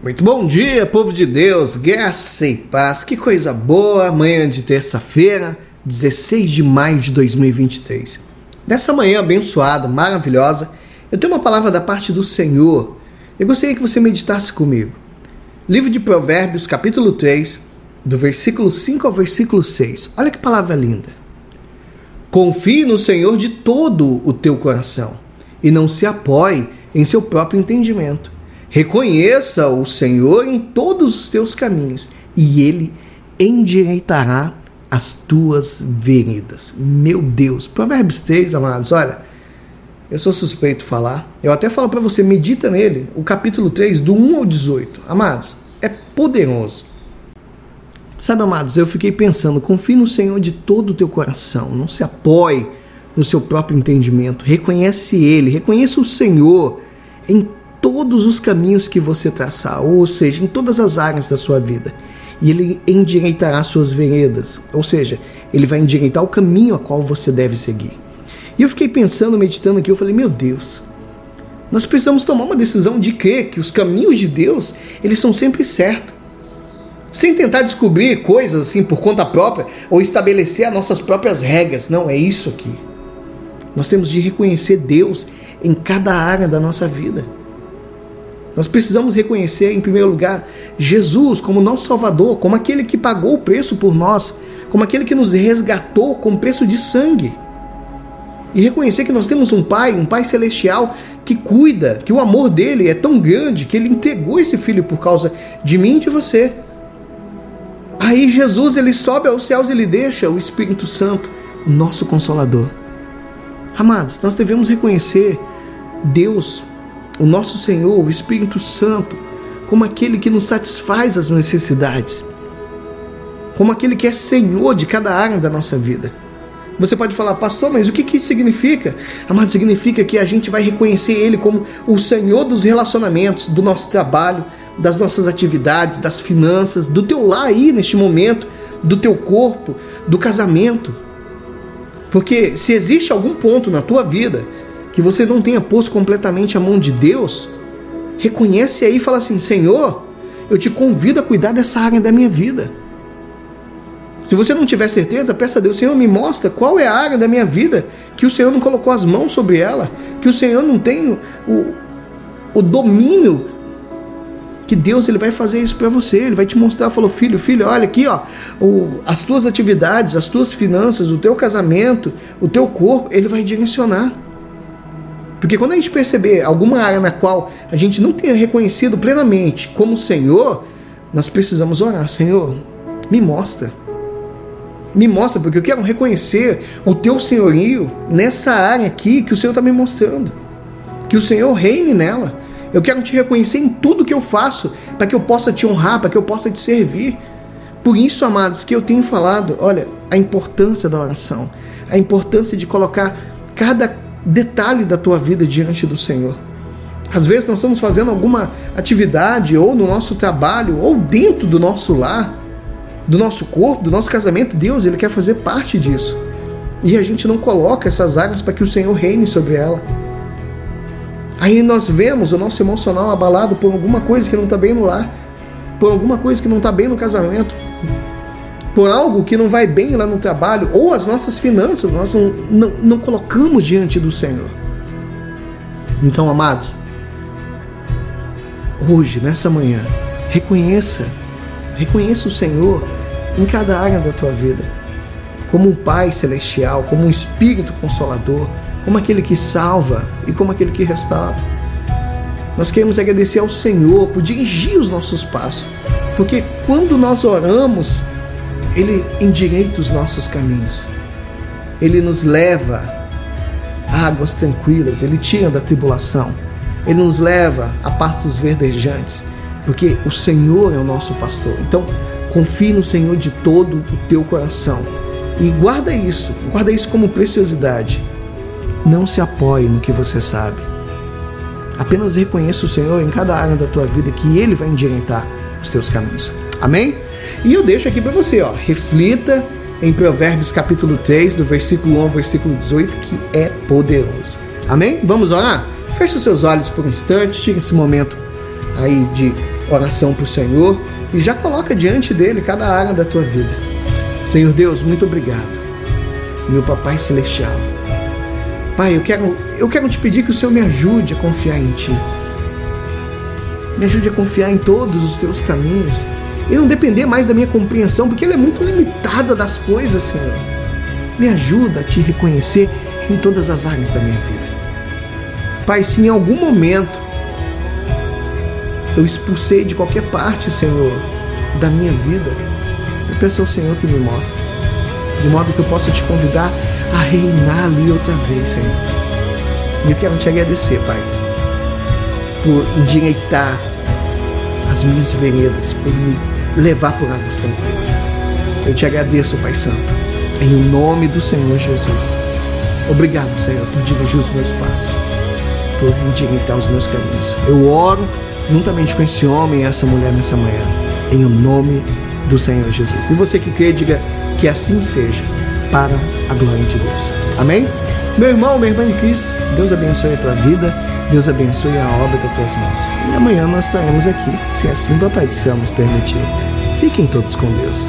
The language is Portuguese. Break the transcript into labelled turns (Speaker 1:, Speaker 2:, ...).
Speaker 1: Muito bom dia, povo de Deus, graça e paz. Que coisa boa, manhã de terça-feira, 16 de maio de 2023. Nessa manhã abençoada, maravilhosa, eu tenho uma palavra da parte do Senhor. Eu gostaria que você meditasse comigo. Livro de Provérbios, capítulo 3, do versículo 5 ao versículo 6. Olha que palavra linda. Confie no Senhor de todo o teu coração e não se apoie em seu próprio entendimento. Reconheça o Senhor em todos os teus caminhos e ele endireitará as tuas veredas. Meu Deus, Provérbios 3, amados, olha, eu sou suspeito falar. Eu até falo para você, medita nele, o capítulo 3, do 1 ao 18. Amados, é poderoso. Sabe, amados, eu fiquei pensando, confie no Senhor de todo o teu coração, não se apoie no seu próprio entendimento, reconhece Ele, reconheça o Senhor em todos os caminhos que você traçar, ou seja, em todas as áreas da sua vida. E ele endireitará suas veredas, ou seja, ele vai endireitar o caminho a qual você deve seguir. E eu fiquei pensando, meditando aqui, eu falei, meu Deus, nós precisamos tomar uma decisão de crer que os caminhos de Deus, eles são sempre certos. Sem tentar descobrir coisas assim por conta própria ou estabelecer as nossas próprias regras. Não, é isso aqui. Nós temos de reconhecer Deus em cada área da nossa vida. Nós precisamos reconhecer, em primeiro lugar, Jesus como nosso Salvador, como aquele que pagou o preço por nós, como aquele que nos resgatou com preço de sangue. E reconhecer que nós temos um Pai, um Pai celestial, que cuida, que o amor dele é tão grande que ele entregou esse filho por causa de mim e de você. Aí Jesus ele sobe aos céus e ele deixa o Espírito Santo, o nosso consolador. Amados, nós devemos reconhecer Deus o nosso Senhor, o Espírito Santo, como aquele que nos satisfaz as necessidades, como aquele que é Senhor de cada área da nossa vida. Você pode falar, pastor, mas o que, que isso significa? Amado, significa que a gente vai reconhecer Ele como o Senhor dos relacionamentos, do nosso trabalho, das nossas atividades, das finanças, do teu lar aí neste momento, do teu corpo, do casamento. Porque se existe algum ponto na tua vida que você não tenha posto completamente a mão de Deus, reconhece aí e fala assim: Senhor, eu te convido a cuidar dessa área da minha vida. Se você não tiver certeza, peça a Deus, Senhor, me mostra qual é a área da minha vida que o Senhor não colocou as mãos sobre ela, que o Senhor não tem o, o domínio que Deus ele vai fazer isso para você, ele vai te mostrar, falou, filho, filho, olha aqui, ó, o, as tuas atividades, as tuas finanças, o teu casamento, o teu corpo, ele vai direcionar. Porque quando a gente perceber alguma área na qual a gente não tenha reconhecido plenamente como Senhor, nós precisamos orar, Senhor, me mostra. Me mostra, porque eu quero reconhecer o teu senhorio nessa área aqui que o Senhor está me mostrando. Que o Senhor reine nela. Eu quero te reconhecer em tudo que eu faço, para que eu possa te honrar, para que eu possa te servir. Por isso, amados, que eu tenho falado, olha, a importância da oração, a importância de colocar cada detalhe da tua vida diante do Senhor. Às vezes nós estamos fazendo alguma atividade, ou no nosso trabalho, ou dentro do nosso lar, do nosso corpo, do nosso casamento. Deus, Ele quer fazer parte disso. E a gente não coloca essas áreas para que o Senhor reine sobre ela. Aí nós vemos o nosso emocional abalado por alguma coisa que não está bem no lar, por alguma coisa que não está bem no casamento, por algo que não vai bem lá no trabalho, ou as nossas finanças, nós não, não, não colocamos diante do Senhor. Então, amados, hoje, nessa manhã, reconheça, reconheça o Senhor em cada área da tua vida, como um Pai celestial, como um Espírito consolador, como aquele que salva e como aquele que restaura. Nós queremos agradecer ao Senhor por dirigir os nossos passos, porque quando nós oramos, ele endireita os nossos caminhos. Ele nos leva a águas tranquilas, ele tira da tribulação. Ele nos leva a pastos verdejantes, porque o Senhor é o nosso pastor. Então, confie no Senhor de todo o teu coração e guarda isso, guarda isso como preciosidade. Não se apoie no que você sabe. Apenas reconheça o Senhor em cada área da tua vida que ele vai endireitar os teus caminhos. Amém? E eu deixo aqui para você, ó, reflita em Provérbios capítulo 3, do versículo 1 ao versículo 18, que é poderoso. Amém? Vamos orar? Feche seus olhos por um instante, tire esse momento aí de oração para o Senhor e já coloca diante dele cada área da tua vida. Senhor Deus, muito obrigado, meu Papai Celestial. Pai, eu quero, eu quero te pedir que o Senhor me ajude a confiar em Ti. Me ajude a confiar em todos os Teus caminhos e não depender mais da minha compreensão, porque ela é muito limitada das coisas, Senhor. Me ajuda a Te reconhecer em todas as áreas da minha vida. Pai, se em algum momento eu expulsei de qualquer parte, Senhor, da minha vida, eu peço ao Senhor que me mostre, de modo que eu possa te convidar a reinar ali outra vez, Senhor. E eu quero te agradecer, Pai, por endireitar as minhas veredas, por me levar por águas tranquilas. Eu te agradeço, Pai Santo, em o nome do Senhor Jesus. Obrigado, Senhor, por dirigir os meus passos, por endireitar os meus caminhos. Eu oro juntamente com esse homem e essa mulher nessa manhã, em o nome do Senhor Jesus. E você que crê, diga que assim seja, para a glória de Deus. Amém? Meu irmão, minha irmã em Cristo, Deus abençoe a tua vida, Deus abençoe a obra das tuas mãos. E amanhã nós estaremos aqui, se assim Papai do Céu nos permitir. Fiquem todos com Deus.